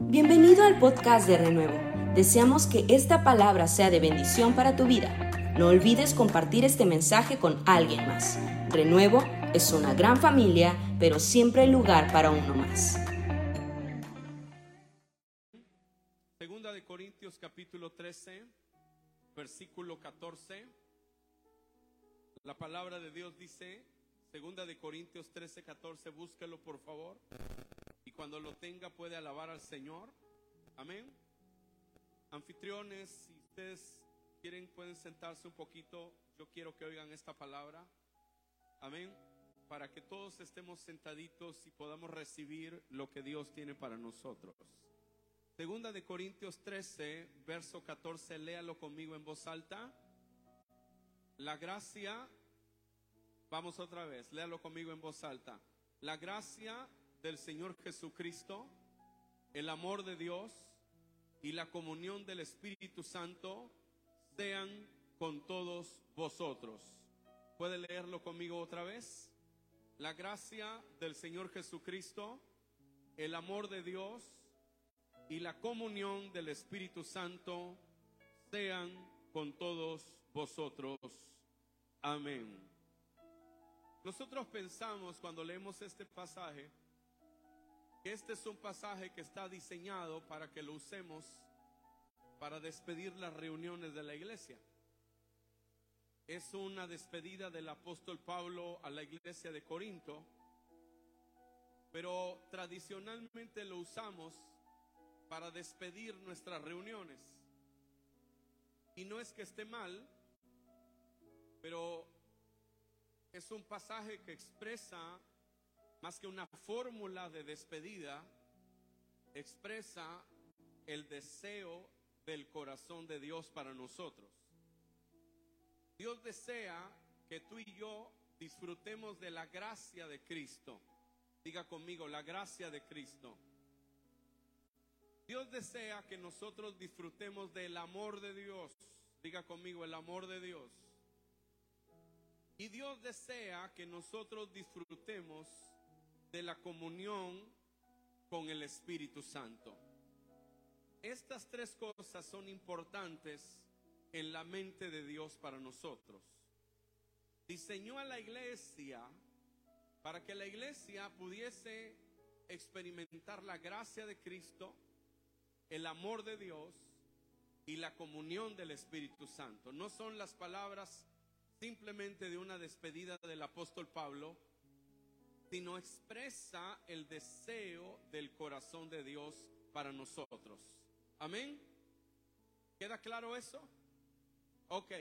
Bienvenido al podcast de Renuevo. Deseamos que esta palabra sea de bendición para tu vida. No olvides compartir este mensaje con alguien más. Renuevo es una gran familia, pero siempre hay lugar para uno más. Segunda de Corintios capítulo 13, versículo 14. La palabra de Dios dice, Segunda de Corintios 13, 14, búsquelo por favor. Cuando lo tenga puede alabar al Señor. Amén. Anfitriones, si ustedes quieren pueden sentarse un poquito. Yo quiero que oigan esta palabra. Amén. Para que todos estemos sentaditos y podamos recibir lo que Dios tiene para nosotros. Segunda de Corintios 13, verso 14, léalo conmigo en voz alta. La gracia, vamos otra vez, léalo conmigo en voz alta. La gracia del Señor Jesucristo, el amor de Dios y la comunión del Espíritu Santo sean con todos vosotros. ¿Puede leerlo conmigo otra vez? La gracia del Señor Jesucristo, el amor de Dios y la comunión del Espíritu Santo sean con todos vosotros. Amén. Nosotros pensamos cuando leemos este pasaje este es un pasaje que está diseñado para que lo usemos para despedir las reuniones de la iglesia. Es una despedida del apóstol Pablo a la iglesia de Corinto, pero tradicionalmente lo usamos para despedir nuestras reuniones. Y no es que esté mal, pero es un pasaje que expresa, más que una fórmula de despedida, expresa el deseo del corazón de Dios para nosotros. Dios desea que tú y yo disfrutemos de la gracia de Cristo. Diga conmigo, la gracia de Cristo. Dios desea que nosotros disfrutemos del amor de Dios. Diga conmigo, el amor de Dios. Y Dios desea que nosotros disfrutemos de la comunión con el Espíritu Santo. Estas tres cosas son importantes en la mente de Dios para nosotros. Diseñó a la iglesia para que la iglesia pudiese experimentar la gracia de Cristo, el amor de Dios y la comunión del Espíritu Santo. No son las palabras simplemente de una despedida del apóstol Pablo, sino expresa el deseo del corazón de Dios para nosotros. Amén. ¿Queda claro eso? Ok,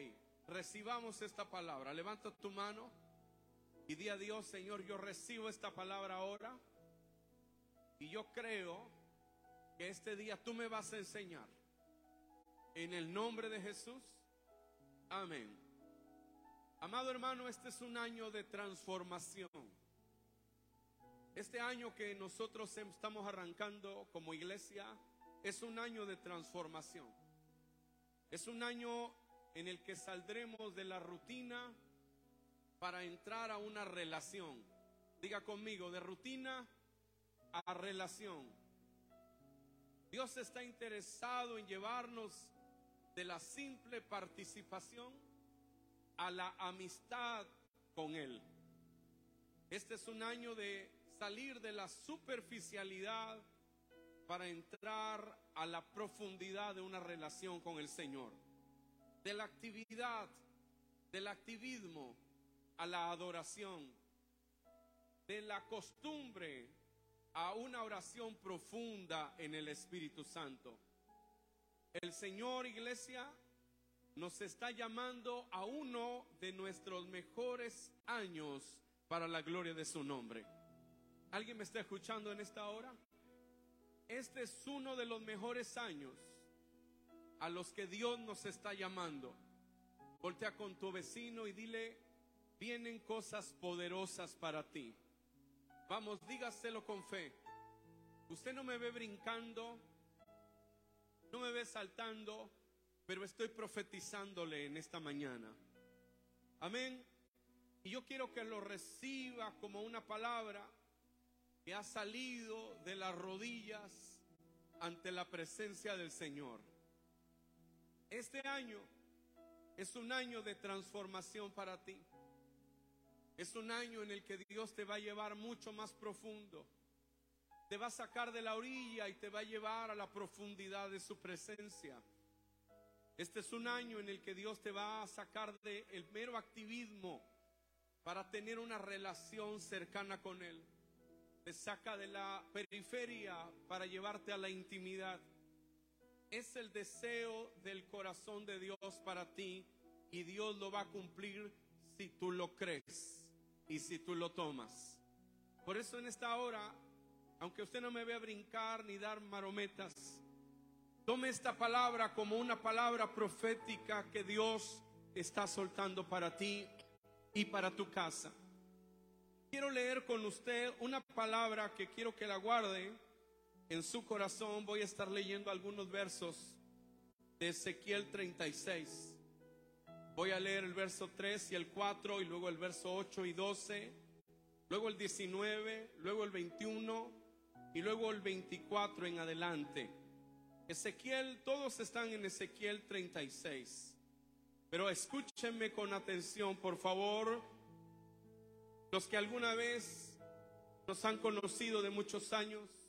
recibamos esta palabra. Levanta tu mano y di a Dios, Señor, yo recibo esta palabra ahora. Y yo creo que este día tú me vas a enseñar. En el nombre de Jesús. Amén. Amado hermano, este es un año de transformación. Este año que nosotros estamos arrancando como iglesia es un año de transformación. Es un año en el que saldremos de la rutina para entrar a una relación. Diga conmigo, de rutina a relación. Dios está interesado en llevarnos de la simple participación a la amistad con Él. Este es un año de salir de la superficialidad para entrar a la profundidad de una relación con el Señor. De la actividad, del activismo a la adoración. De la costumbre a una oración profunda en el Espíritu Santo. El Señor, iglesia, nos está llamando a uno de nuestros mejores años para la gloria de su nombre. ¿Alguien me está escuchando en esta hora? Este es uno de los mejores años a los que Dios nos está llamando. Voltea con tu vecino y dile, vienen cosas poderosas para ti. Vamos, dígaselo con fe. Usted no me ve brincando, no me ve saltando, pero estoy profetizándole en esta mañana. Amén. Y yo quiero que lo reciba como una palabra que ha salido de las rodillas ante la presencia del Señor. Este año es un año de transformación para ti. Es un año en el que Dios te va a llevar mucho más profundo. Te va a sacar de la orilla y te va a llevar a la profundidad de su presencia. Este es un año en el que Dios te va a sacar del el mero activismo para tener una relación cercana con Él. Te saca de la periferia para llevarte a la intimidad. Es el deseo del corazón de Dios para ti y Dios lo va a cumplir si tú lo crees y si tú lo tomas. Por eso en esta hora, aunque usted no me vea brincar ni dar marometas, tome esta palabra como una palabra profética que Dios está soltando para ti y para tu casa. Quiero leer con usted una palabra que quiero que la guarde en su corazón voy a estar leyendo algunos versos de Ezequiel 36. Voy a leer el verso 3 y el 4 y luego el verso 8 y 12, luego el 19, luego el 21 y luego el 24 en adelante. Ezequiel, todos están en Ezequiel 36. Pero escúchenme con atención, por favor. Los que alguna vez nos han conocido de muchos años,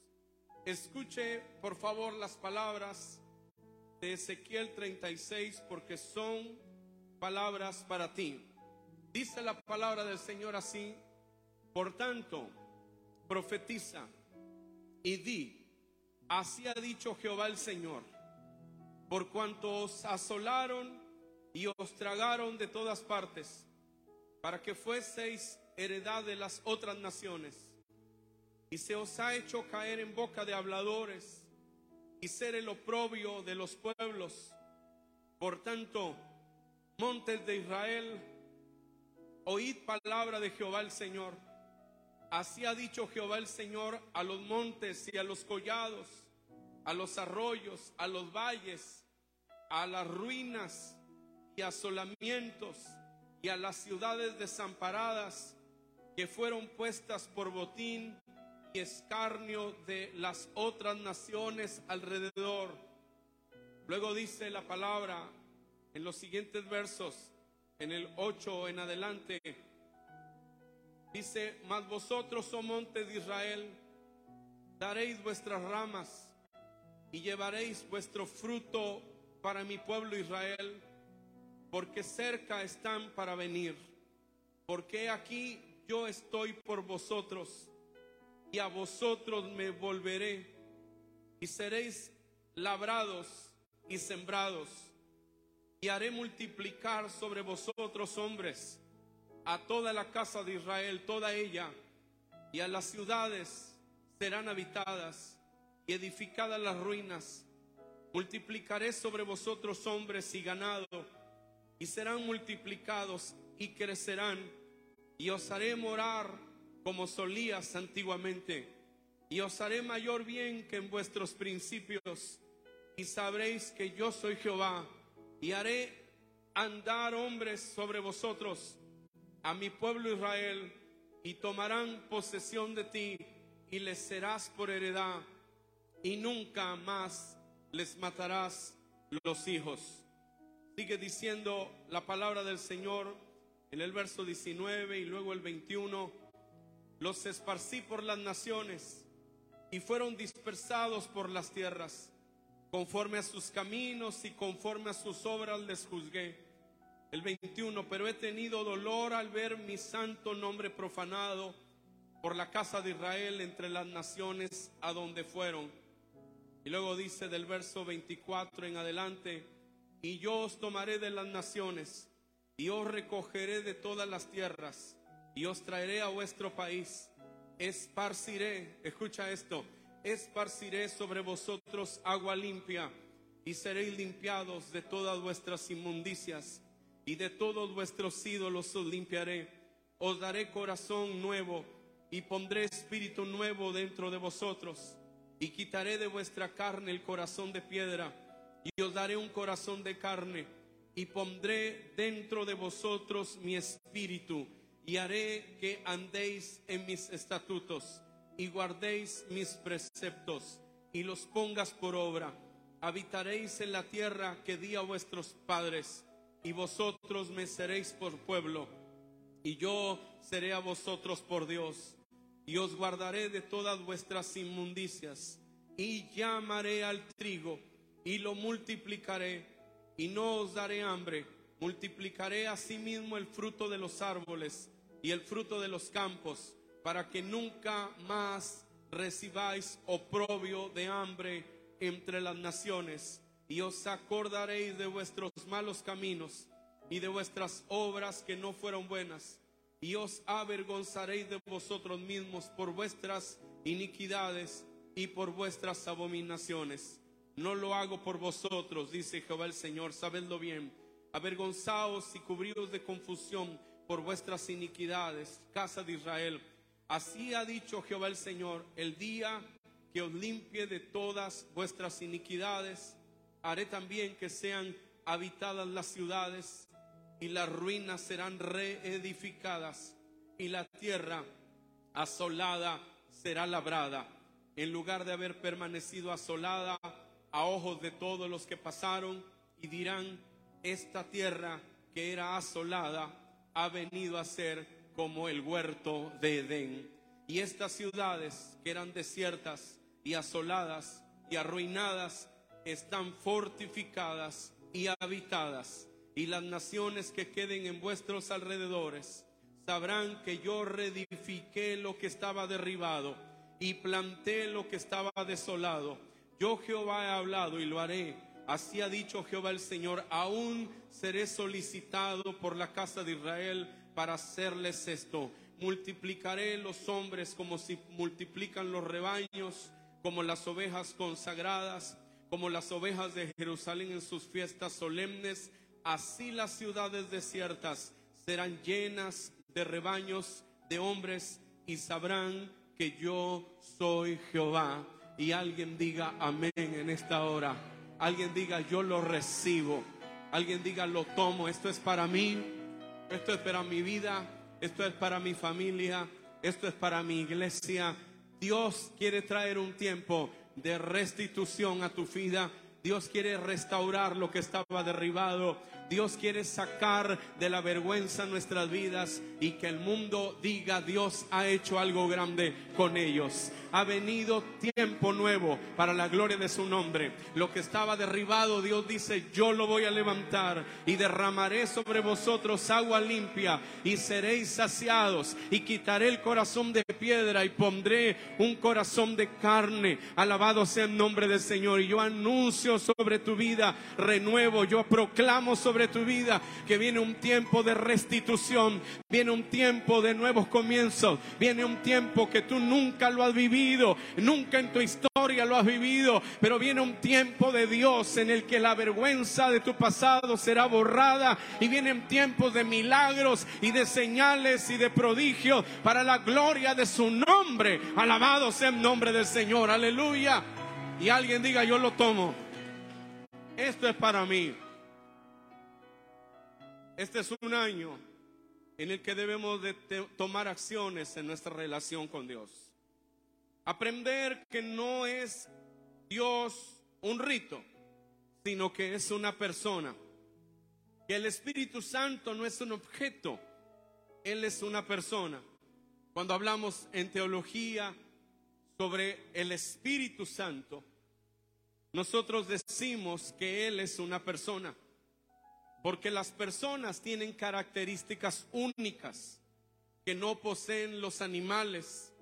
Escuche por favor las palabras de Ezequiel 36 porque son palabras para ti. Dice la palabra del Señor así, por tanto, profetiza y di, así ha dicho Jehová el Señor, por cuanto os asolaron y os tragaron de todas partes, para que fueseis heredad de las otras naciones y se os ha hecho caer en boca de habladores y ser el oprobio de los pueblos. Por tanto, montes de Israel, oíd palabra de Jehová el Señor. Así ha dicho Jehová el Señor a los montes y a los collados, a los arroyos, a los valles, a las ruinas y asolamientos y a las ciudades desamparadas que fueron puestas por botín y escarnio de las otras naciones alrededor. Luego dice la palabra en los siguientes versos, en el 8 en adelante, dice, mas vosotros, oh monte de Israel, daréis vuestras ramas y llevaréis vuestro fruto para mi pueblo Israel, porque cerca están para venir, porque aquí yo estoy por vosotros y a vosotros me volveré y seréis labrados y sembrados y haré multiplicar sobre vosotros hombres a toda la casa de Israel, toda ella, y a las ciudades serán habitadas y edificadas las ruinas. Multiplicaré sobre vosotros hombres y ganado, y serán multiplicados y crecerán, y os haré morar como solías antiguamente, y os haré mayor bien que en vuestros principios, y sabréis que yo soy Jehová, y haré andar hombres sobre vosotros, a mi pueblo Israel, y tomarán posesión de ti, y les serás por heredad, y nunca más les matarás los hijos. Sigue diciendo la palabra del Señor en el verso 19 y luego el 21 los esparcí por las naciones y fueron dispersados por las tierras. Conforme a sus caminos y conforme a sus obras les juzgué. El 21, pero he tenido dolor al ver mi santo nombre profanado por la casa de Israel entre las naciones a donde fueron. Y luego dice del verso 24 en adelante, y yo os tomaré de las naciones y os recogeré de todas las tierras y os traeré a vuestro país. Esparciré, escucha esto, esparciré sobre vosotros agua limpia y seréis limpiados de todas vuestras inmundicias y de todos vuestros ídolos os limpiaré. Os daré corazón nuevo y pondré espíritu nuevo dentro de vosotros y quitaré de vuestra carne el corazón de piedra y os daré un corazón de carne y pondré dentro de vosotros mi espíritu y haré que andéis en mis estatutos y guardéis mis preceptos y los pongas por obra. Habitaréis en la tierra que di a vuestros padres, y vosotros me seréis por pueblo, y yo seré a vosotros por Dios, y os guardaré de todas vuestras inmundicias, y llamaré al trigo, y lo multiplicaré, y no os daré hambre. Multiplicaré asimismo el fruto de los árboles y el fruto de los campos, para que nunca más recibáis oprobio de hambre entre las naciones, y os acordaréis de vuestros malos caminos y de vuestras obras que no fueron buenas, y os avergonzaréis de vosotros mismos por vuestras iniquidades y por vuestras abominaciones. No lo hago por vosotros, dice Jehová el Señor, sabedlo bien. Avergonzaos y cubridos de confusión por vuestras iniquidades, casa de Israel Así ha dicho Jehová el Señor, el día que os limpie de todas vuestras iniquidades, haré también que sean habitadas las ciudades y las ruinas serán reedificadas y la tierra asolada será labrada. En lugar de haber permanecido asolada a ojos de todos los que pasaron y dirán, esta tierra que era asolada ha venido a ser como el huerto de Edén. Y estas ciudades que eran desiertas y asoladas y arruinadas están fortificadas y habitadas. Y las naciones que queden en vuestros alrededores sabrán que yo reedifiqué lo que estaba derribado y planté lo que estaba desolado. Yo Jehová he hablado y lo haré. Así ha dicho Jehová el Señor, aún seré solicitado por la casa de Israel para hacerles esto. Multiplicaré los hombres como si multiplican los rebaños, como las ovejas consagradas, como las ovejas de Jerusalén en sus fiestas solemnes. Así las ciudades desiertas serán llenas de rebaños de hombres y sabrán que yo soy Jehová. Y alguien diga amén en esta hora. Alguien diga yo lo recibo. Alguien diga lo tomo. Esto es para mí esto es para mi vida, esto es para mi familia, esto es para mi iglesia. Dios quiere traer un tiempo de restitución a tu vida. Dios quiere restaurar lo que estaba derribado. Dios quiere sacar de la vergüenza nuestras vidas y que el mundo diga Dios ha hecho algo grande con ellos. Ha venido tiempo nuevo para la gloria de su nombre. Lo que estaba derribado, Dios dice, yo lo voy a levantar y derramaré sobre vosotros agua limpia y seréis saciados y quitaré el corazón de piedra y pondré un corazón de carne. Alabado sea el nombre del Señor. Y yo anuncio sobre tu vida renuevo, yo proclamo sobre tu vida, que viene un tiempo de restitución, viene un tiempo de nuevos comienzos, viene un tiempo que tú nunca lo has vivido, nunca en tu historia lo has vivido, pero viene un tiempo de Dios en el que la vergüenza de tu pasado será borrada y vienen tiempos de milagros y de señales y de prodigios para la gloria de su nombre. Alabado sea el nombre del Señor, aleluya. Y alguien diga, yo lo tomo. Esto es para mí. Este es un año en el que debemos de tomar acciones en nuestra relación con Dios. Aprender que no es Dios un rito, sino que es una persona. Que el Espíritu Santo no es un objeto, Él es una persona. Cuando hablamos en teología sobre el Espíritu Santo, nosotros decimos que Él es una persona. Porque las personas tienen características únicas que no poseen los animales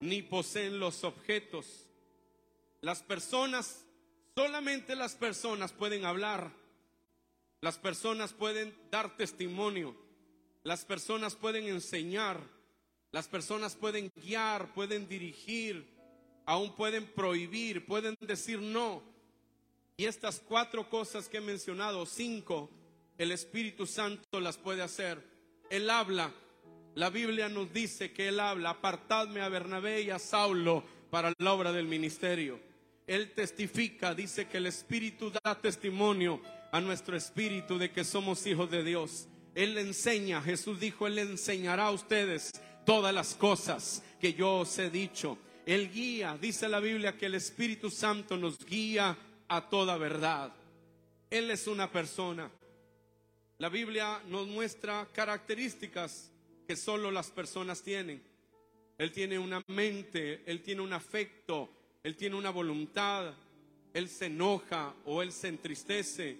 ni poseen los objetos. Las personas, solamente las personas pueden hablar. Las personas pueden dar testimonio. Las personas pueden enseñar. Las personas pueden guiar, pueden dirigir, aún pueden prohibir, pueden decir no. Y estas cuatro cosas que he mencionado, cinco, el Espíritu Santo las puede hacer. Él habla. La Biblia nos dice que Él habla. Apartadme a Bernabé y a Saulo para la obra del ministerio. Él testifica, dice que el Espíritu da testimonio a nuestro espíritu de que somos hijos de Dios. Él enseña, Jesús dijo, Él enseñará a ustedes todas las cosas que yo os he dicho. Él guía, dice la Biblia que el Espíritu Santo nos guía a toda verdad. Él es una persona. La Biblia nos muestra características que solo las personas tienen. Él tiene una mente, Él tiene un afecto, Él tiene una voluntad, Él se enoja o Él se entristece,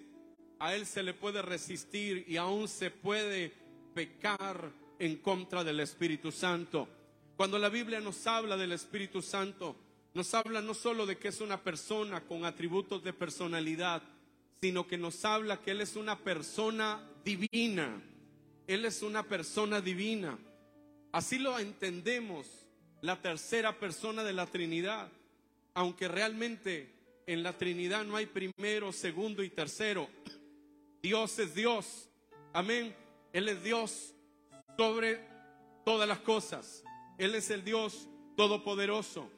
a Él se le puede resistir y aún se puede pecar en contra del Espíritu Santo. Cuando la Biblia nos habla del Espíritu Santo, nos habla no solo de que es una persona con atributos de personalidad, sino que nos habla que Él es una persona divina. Él es una persona divina. Así lo entendemos, la tercera persona de la Trinidad, aunque realmente en la Trinidad no hay primero, segundo y tercero. Dios es Dios. Amén. Él es Dios sobre todas las cosas. Él es el Dios todopoderoso.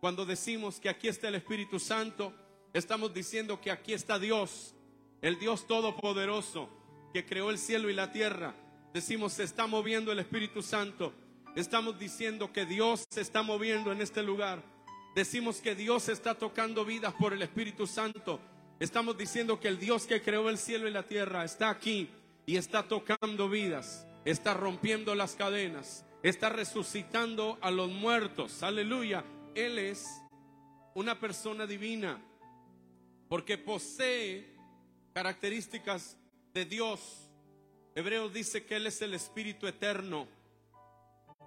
Cuando decimos que aquí está el Espíritu Santo, estamos diciendo que aquí está Dios, el Dios todopoderoso que creó el cielo y la tierra. Decimos, se está moviendo el Espíritu Santo. Estamos diciendo que Dios se está moviendo en este lugar. Decimos que Dios está tocando vidas por el Espíritu Santo. Estamos diciendo que el Dios que creó el cielo y la tierra está aquí y está tocando vidas, está rompiendo las cadenas, está resucitando a los muertos. Aleluya. Él es una persona divina porque posee características de Dios. Hebreos dice que Él es el Espíritu eterno.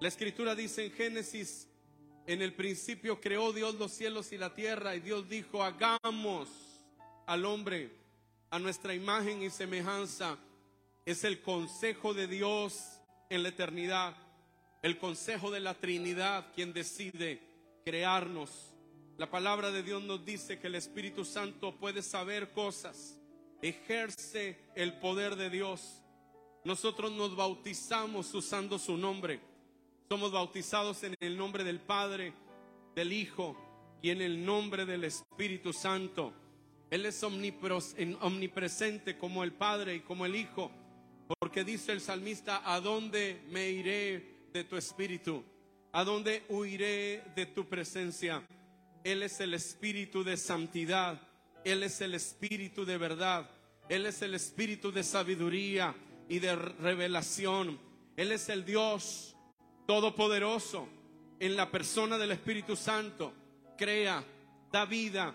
La escritura dice en Génesis, en el principio creó Dios los cielos y la tierra y Dios dijo, hagamos al hombre a nuestra imagen y semejanza. Es el consejo de Dios en la eternidad, el consejo de la Trinidad quien decide crearnos. La palabra de Dios nos dice que el Espíritu Santo puede saber cosas, ejerce el poder de Dios. Nosotros nos bautizamos usando su nombre. Somos bautizados en el nombre del Padre, del Hijo y en el nombre del Espíritu Santo. Él es omnipresente como el Padre y como el Hijo, porque dice el salmista, ¿a dónde me iré de tu Espíritu? ¿A dónde huiré de tu presencia? Él es el Espíritu de santidad, Él es el Espíritu de verdad, Él es el Espíritu de sabiduría y de revelación. Él es el Dios todopoderoso en la persona del Espíritu Santo. Crea, da vida,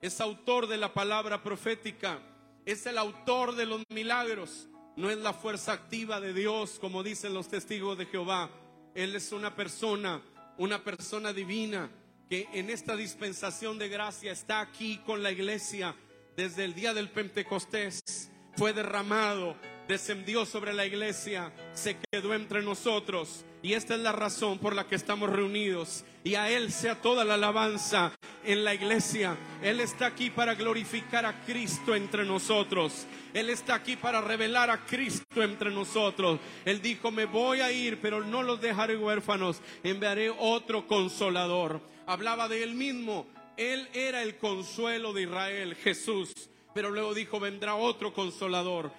es autor de la palabra profética, es el autor de los milagros. No es la fuerza activa de Dios, como dicen los testigos de Jehová. Él es una persona, una persona divina, que en esta dispensación de gracia está aquí con la iglesia desde el día del Pentecostés. Fue derramado descendió sobre la iglesia, se quedó entre nosotros. Y esta es la razón por la que estamos reunidos. Y a Él sea toda la alabanza en la iglesia. Él está aquí para glorificar a Cristo entre nosotros. Él está aquí para revelar a Cristo entre nosotros. Él dijo, me voy a ir, pero no los dejaré huérfanos. Enviaré otro consolador. Hablaba de Él mismo. Él era el consuelo de Israel, Jesús. Pero luego dijo, vendrá otro consolador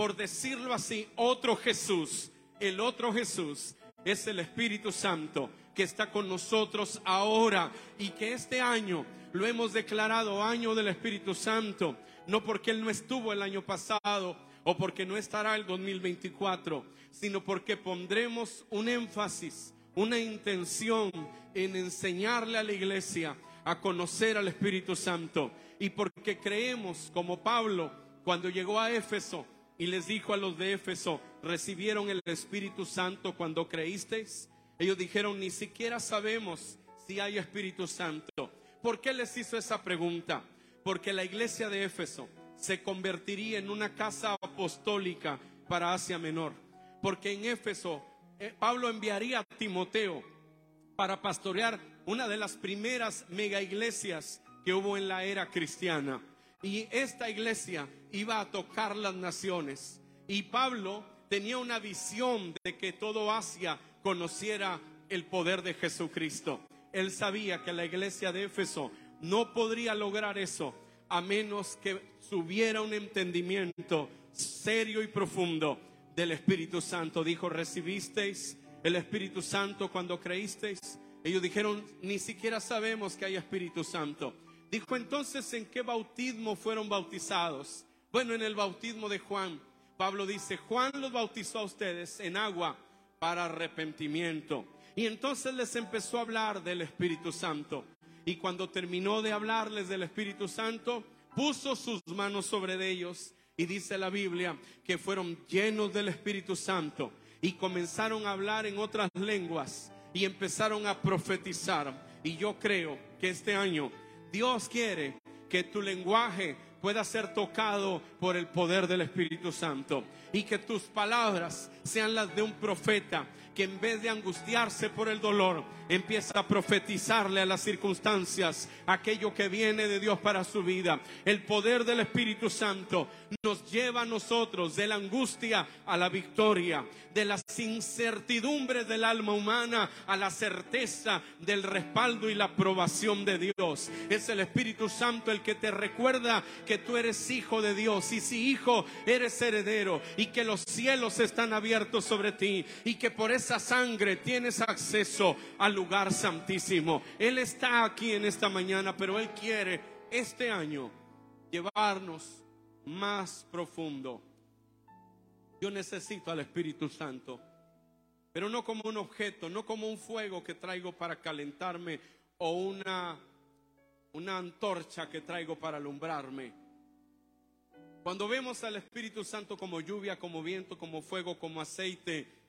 por decirlo así, otro Jesús. El otro Jesús es el Espíritu Santo que está con nosotros ahora y que este año lo hemos declarado año del Espíritu Santo, no porque Él no estuvo el año pasado o porque no estará el 2024, sino porque pondremos un énfasis, una intención en enseñarle a la iglesia a conocer al Espíritu Santo y porque creemos como Pablo cuando llegó a Éfeso, y les dijo a los de Éfeso, ¿recibieron el Espíritu Santo cuando creísteis? Ellos dijeron, ni siquiera sabemos si hay Espíritu Santo. ¿Por qué les hizo esa pregunta? Porque la iglesia de Éfeso se convertiría en una casa apostólica para Asia Menor. Porque en Éfeso Pablo enviaría a Timoteo para pastorear una de las primeras mega iglesias que hubo en la era cristiana. Y esta iglesia iba a tocar las naciones. Y Pablo tenía una visión de que todo Asia conociera el poder de Jesucristo. Él sabía que la iglesia de Éfeso no podría lograr eso a menos que tuviera un entendimiento serio y profundo del Espíritu Santo. Dijo, recibisteis el Espíritu Santo cuando creísteis. Ellos dijeron, ni siquiera sabemos que hay Espíritu Santo. Dijo entonces, ¿en qué bautismo fueron bautizados? Bueno, en el bautismo de Juan. Pablo dice, Juan los bautizó a ustedes en agua para arrepentimiento. Y entonces les empezó a hablar del Espíritu Santo. Y cuando terminó de hablarles del Espíritu Santo, puso sus manos sobre ellos y dice la Biblia que fueron llenos del Espíritu Santo y comenzaron a hablar en otras lenguas y empezaron a profetizar. Y yo creo que este año Dios quiere que tu lenguaje pueda ser tocado por el poder del Espíritu Santo y que tus palabras sean las de un profeta que en vez de angustiarse por el dolor, empieza a profetizarle a las circunstancias aquello que viene de Dios para su vida. El poder del Espíritu Santo nos lleva a nosotros de la angustia a la victoria, de las incertidumbres del alma humana a la certeza del respaldo y la aprobación de Dios. Es el Espíritu Santo el que te recuerda que tú eres hijo de Dios y si hijo eres heredero y que los cielos están abiertos sobre ti y que por esa sangre tienes acceso al lugar santísimo. Él está aquí en esta mañana, pero Él quiere este año llevarnos más profundo. Yo necesito al Espíritu Santo, pero no como un objeto, no como un fuego que traigo para calentarme o una, una antorcha que traigo para alumbrarme. Cuando vemos al Espíritu Santo como lluvia, como viento, como fuego, como aceite,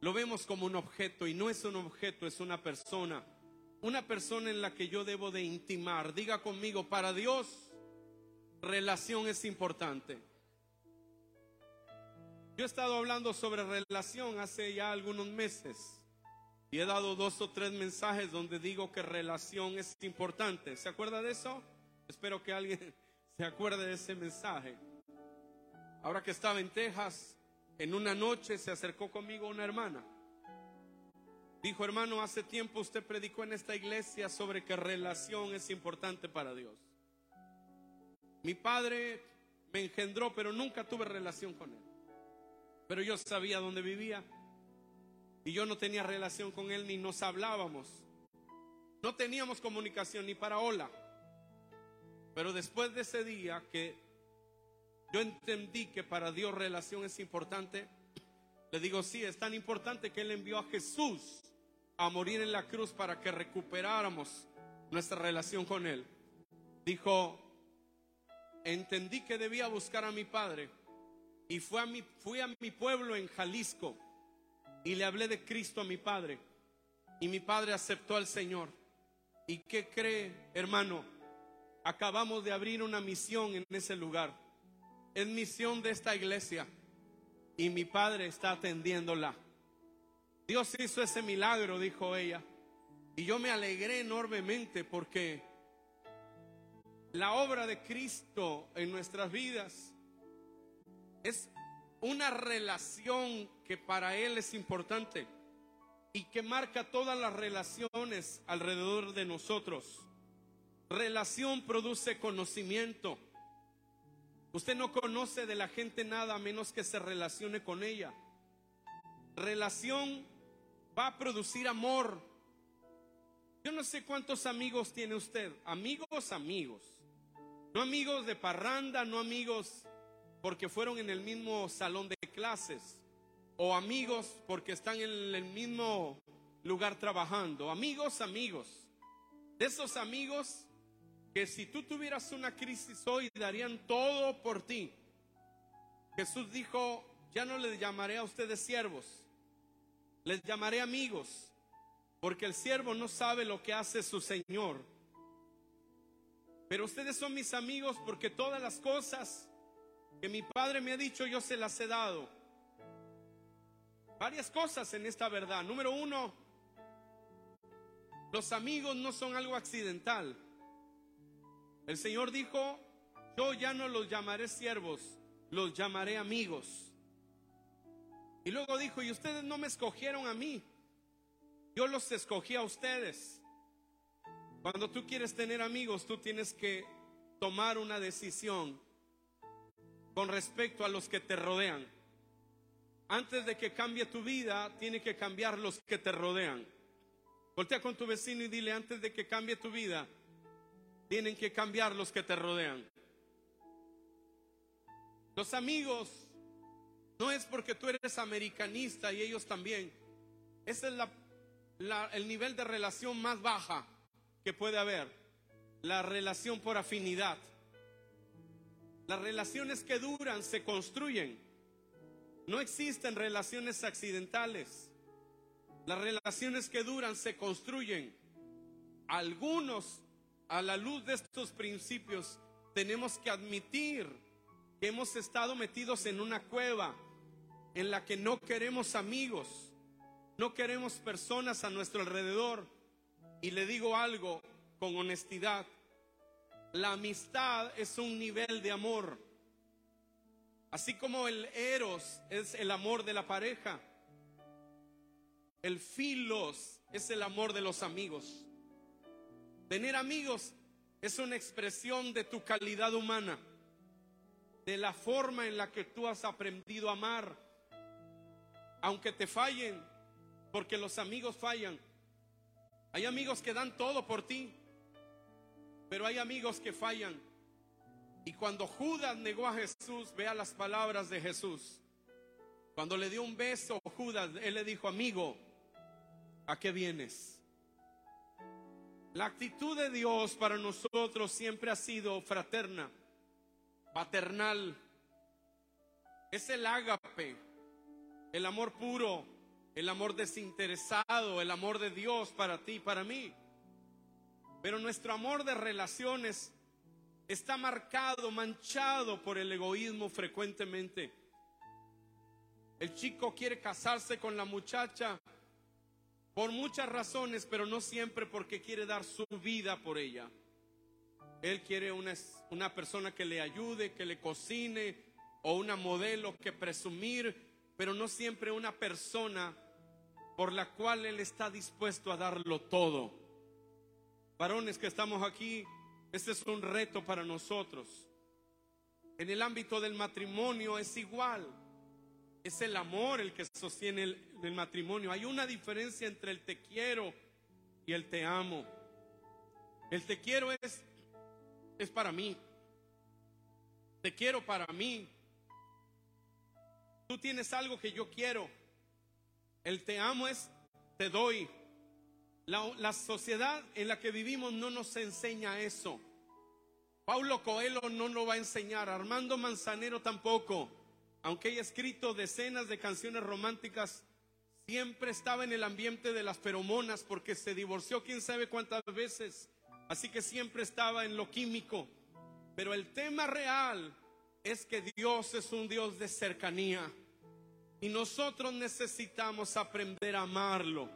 lo vemos como un objeto y no es un objeto, es una persona. Una persona en la que yo debo de intimar. Diga conmigo, para Dios, relación es importante. Yo he estado hablando sobre relación hace ya algunos meses y he dado dos o tres mensajes donde digo que relación es importante. ¿Se acuerda de eso? Espero que alguien se acuerde de ese mensaje. Ahora que estaba en Texas, en una noche se acercó conmigo una hermana. Dijo, hermano, hace tiempo usted predicó en esta iglesia sobre que relación es importante para Dios. Mi padre me engendró, pero nunca tuve relación con él. Pero yo sabía dónde vivía. Y yo no tenía relación con él ni nos hablábamos. No teníamos comunicación ni para hola. Pero después de ese día que yo entendí que para Dios relación es importante. Le digo, sí, es tan importante que Él envió a Jesús a morir en la cruz para que recuperáramos nuestra relación con Él. Dijo, entendí que debía buscar a mi padre y fui a mi, fui a mi pueblo en Jalisco y le hablé de Cristo a mi padre y mi padre aceptó al Señor. ¿Y qué cree, hermano? Acabamos de abrir una misión en ese lugar es misión de esta iglesia y mi padre está atendiéndola. Dios hizo ese milagro, dijo ella. Y yo me alegré enormemente porque la obra de Cristo en nuestras vidas es una relación que para Él es importante y que marca todas las relaciones alrededor de nosotros. Relación produce conocimiento. Usted no conoce de la gente nada a menos que se relacione con ella. Relación va a producir amor. Yo no sé cuántos amigos tiene usted. Amigos, amigos. No amigos de parranda, no amigos porque fueron en el mismo salón de clases. O amigos porque están en el mismo lugar trabajando. Amigos, amigos. De esos amigos que si tú tuvieras una crisis hoy darían todo por ti. Jesús dijo, ya no les llamaré a ustedes siervos, les llamaré amigos, porque el siervo no sabe lo que hace su Señor. Pero ustedes son mis amigos porque todas las cosas que mi Padre me ha dicho yo se las he dado. Varias cosas en esta verdad. Número uno, los amigos no son algo accidental. El Señor dijo, yo ya no los llamaré siervos, los llamaré amigos. Y luego dijo, y ustedes no me escogieron a mí, yo los escogí a ustedes. Cuando tú quieres tener amigos, tú tienes que tomar una decisión con respecto a los que te rodean. Antes de que cambie tu vida, tiene que cambiar los que te rodean. Voltea con tu vecino y dile, antes de que cambie tu vida, tienen que cambiar los que te rodean. Los amigos no es porque tú eres americanista y ellos también. Ese es el nivel de relación más baja que puede haber. La relación por afinidad. Las relaciones que duran se construyen. No existen relaciones accidentales. Las relaciones que duran se construyen. Algunos, a la luz de estos principios, tenemos que admitir que hemos estado metidos en una cueva en la que no queremos amigos, no queremos personas a nuestro alrededor. Y le digo algo con honestidad, la amistad es un nivel de amor. Así como el eros es el amor de la pareja, el filos es el amor de los amigos. Tener amigos es una expresión de tu calidad humana, de la forma en la que tú has aprendido a amar, aunque te fallen, porque los amigos fallan. Hay amigos que dan todo por ti, pero hay amigos que fallan. Y cuando Judas negó a Jesús, vea las palabras de Jesús. Cuando le dio un beso Judas, él le dijo, amigo, ¿A qué vienes? La actitud de Dios para nosotros siempre ha sido fraterna, paternal. Es el ágape, el amor puro, el amor desinteresado, el amor de Dios para ti y para mí. Pero nuestro amor de relaciones está marcado, manchado por el egoísmo frecuentemente. El chico quiere casarse con la muchacha por muchas razones, pero no siempre porque quiere dar su vida por ella. Él quiere una, una persona que le ayude, que le cocine, o una modelo que presumir, pero no siempre una persona por la cual él está dispuesto a darlo todo. Varones que estamos aquí, este es un reto para nosotros. En el ámbito del matrimonio es igual. Es el amor el que sostiene el, matrimonio. Hay una diferencia entre el te quiero y el te amo. El te quiero es, es para mí. Te quiero para mí. Tú tienes algo que yo quiero. El te amo es te doy. La, la, sociedad en la que vivimos no nos enseña eso. Paulo Coelho no nos va a enseñar. Armando Manzanero tampoco aunque haya escrito decenas de canciones románticas, siempre estaba en el ambiente de las feromonas porque se divorció quién sabe cuántas veces. Así que siempre estaba en lo químico. Pero el tema real es que Dios es un Dios de cercanía. Y nosotros necesitamos aprender a amarlo.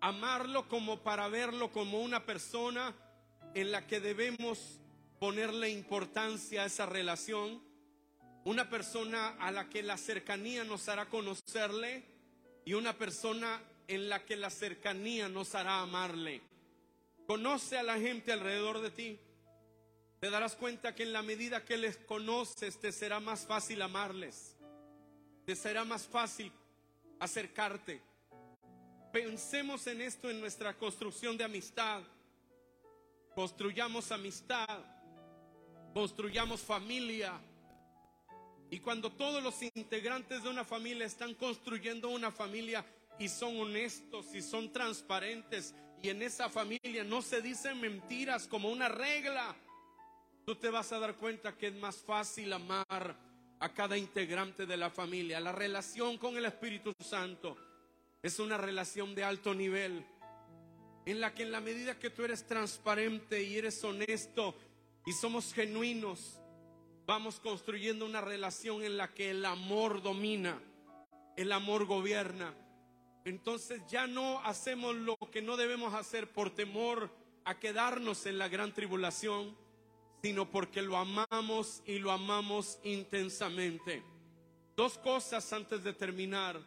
Amarlo como para verlo como una persona en la que debemos ponerle importancia a esa relación una persona a la que la cercanía nos hará conocerle y una persona en la que la cercanía nos hará amarle. Conoce a la gente alrededor de ti. Te darás cuenta que en la medida que les conoces te será más fácil amarles. Te será más fácil acercarte. Pensemos en esto en nuestra construcción de amistad. Construyamos amistad. Construyamos familia y cuando todos los integrantes de una familia están construyendo una familia y son honestos y son transparentes y en esa familia no se dicen mentiras como una regla, tú te vas a dar cuenta que es más fácil amar a cada integrante de la familia. La relación con el Espíritu Santo es una relación de alto nivel en la que en la medida que tú eres transparente y eres honesto y somos genuinos, vamos construyendo una relación en la que el amor domina, el amor gobierna. Entonces ya no hacemos lo que no debemos hacer por temor a quedarnos en la gran tribulación, sino porque lo amamos y lo amamos intensamente. Dos cosas antes de terminar.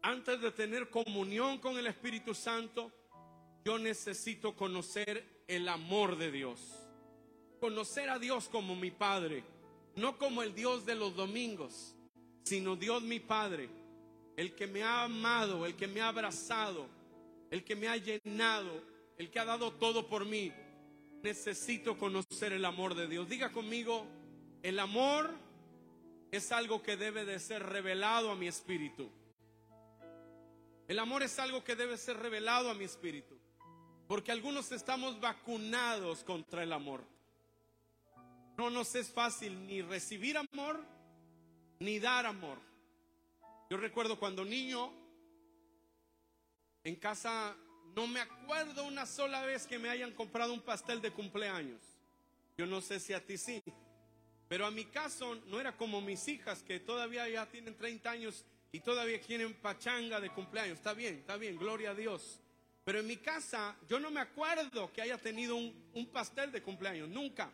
Antes de tener comunión con el Espíritu Santo, yo necesito conocer el amor de Dios. Conocer a Dios como mi Padre no como el Dios de los domingos, sino Dios mi Padre, el que me ha amado, el que me ha abrazado, el que me ha llenado, el que ha dado todo por mí. Necesito conocer el amor de Dios. Diga conmigo, el amor es algo que debe de ser revelado a mi espíritu. El amor es algo que debe ser revelado a mi espíritu. Porque algunos estamos vacunados contra el amor. No nos es fácil ni recibir amor ni dar amor. Yo recuerdo cuando niño en casa no me acuerdo una sola vez que me hayan comprado un pastel de cumpleaños. Yo no sé si a ti sí. Pero a mi caso no era como mis hijas que todavía ya tienen 30 años y todavía quieren pachanga de cumpleaños. Está bien, está bien, gloria a Dios. Pero en mi casa yo no me acuerdo que haya tenido un, un pastel de cumpleaños, nunca.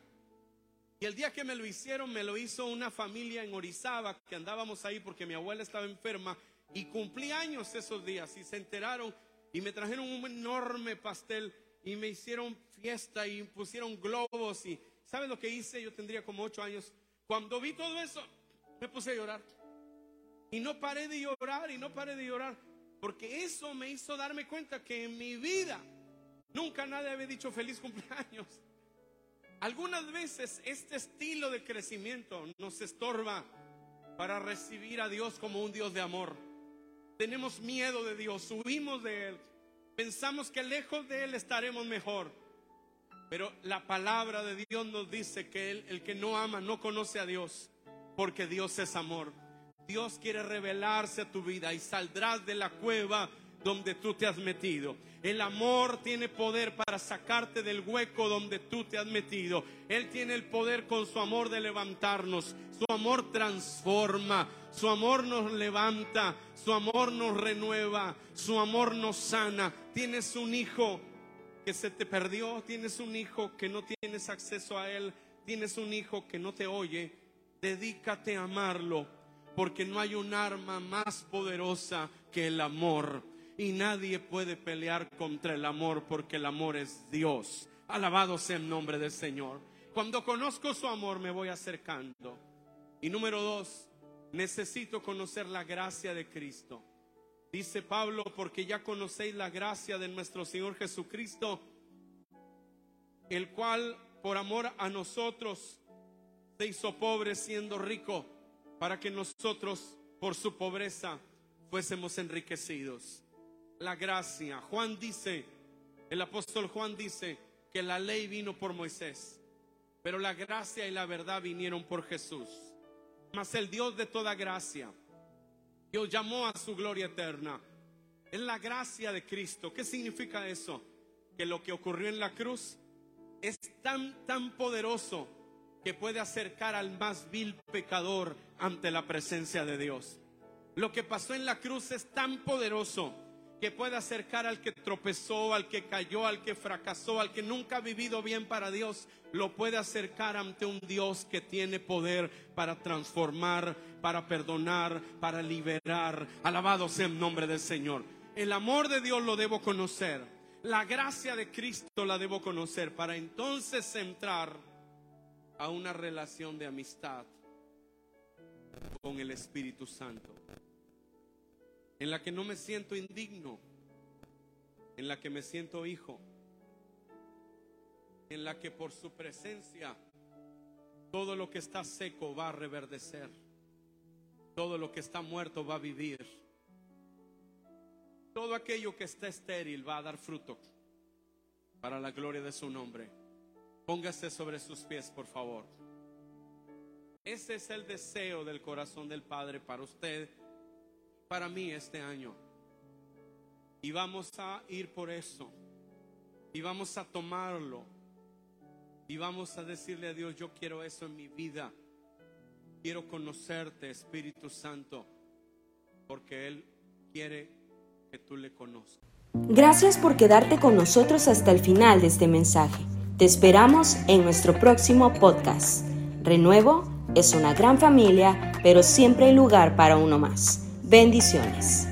Y el día que me lo hicieron, me lo hizo una familia en Orizaba, que andábamos ahí porque mi abuela estaba enferma y cumplí años esos días y se enteraron y me trajeron un enorme pastel y me hicieron fiesta y pusieron globos y ¿sabes lo que hice? Yo tendría como ocho años. Cuando vi todo eso, me puse a llorar. Y no paré de llorar y no paré de llorar. Porque eso me hizo darme cuenta que en mi vida nunca nadie había dicho feliz cumpleaños. Algunas veces este estilo de crecimiento nos estorba para recibir a Dios como un Dios de amor. Tenemos miedo de Dios, subimos de Él, pensamos que lejos de Él estaremos mejor. Pero la palabra de Dios nos dice que el que no ama no conoce a Dios, porque Dios es amor. Dios quiere revelarse a tu vida y saldrás de la cueva donde tú te has metido. El amor tiene poder para sacarte del hueco donde tú te has metido. Él tiene el poder con su amor de levantarnos. Su amor transforma. Su amor nos levanta. Su amor nos renueva. Su amor nos sana. Tienes un hijo que se te perdió. Tienes un hijo que no tienes acceso a él. Tienes un hijo que no te oye. Dedícate a amarlo. Porque no hay un arma más poderosa que el amor y nadie puede pelear contra el amor porque el amor es Dios. Alabado sea el nombre del Señor. Cuando conozco su amor me voy acercando. Y número dos, necesito conocer la gracia de Cristo. Dice Pablo, porque ya conocéis la gracia de nuestro Señor Jesucristo, el cual por amor a nosotros se hizo pobre siendo rico, para que nosotros por su pobreza fuésemos enriquecidos la gracia. Juan dice, el apóstol Juan dice que la ley vino por Moisés, pero la gracia y la verdad vinieron por Jesús. Mas el Dios de toda gracia, Dios llamó a su gloria eterna. Es la gracia de Cristo. ¿Qué significa eso? Que lo que ocurrió en la cruz es tan, tan poderoso que puede acercar al más vil pecador ante la presencia de Dios. Lo que pasó en la cruz es tan poderoso que puede acercar al que tropezó, al que cayó, al que fracasó, al que nunca ha vivido bien para Dios, lo puede acercar ante un Dios que tiene poder para transformar, para perdonar, para liberar. Alabado sea el nombre del Señor. El amor de Dios lo debo conocer. La gracia de Cristo la debo conocer para entonces entrar a una relación de amistad con el Espíritu Santo en la que no me siento indigno, en la que me siento hijo, en la que por su presencia todo lo que está seco va a reverdecer, todo lo que está muerto va a vivir, todo aquello que está estéril va a dar fruto para la gloria de su nombre. Póngase sobre sus pies, por favor. Ese es el deseo del corazón del Padre para usted para mí este año. Y vamos a ir por eso. Y vamos a tomarlo. Y vamos a decirle a Dios, yo quiero eso en mi vida. Quiero conocerte, Espíritu Santo, porque Él quiere que tú le conozcas. Gracias por quedarte con nosotros hasta el final de este mensaje. Te esperamos en nuestro próximo podcast. Renuevo es una gran familia, pero siempre hay lugar para uno más. Bendiciones.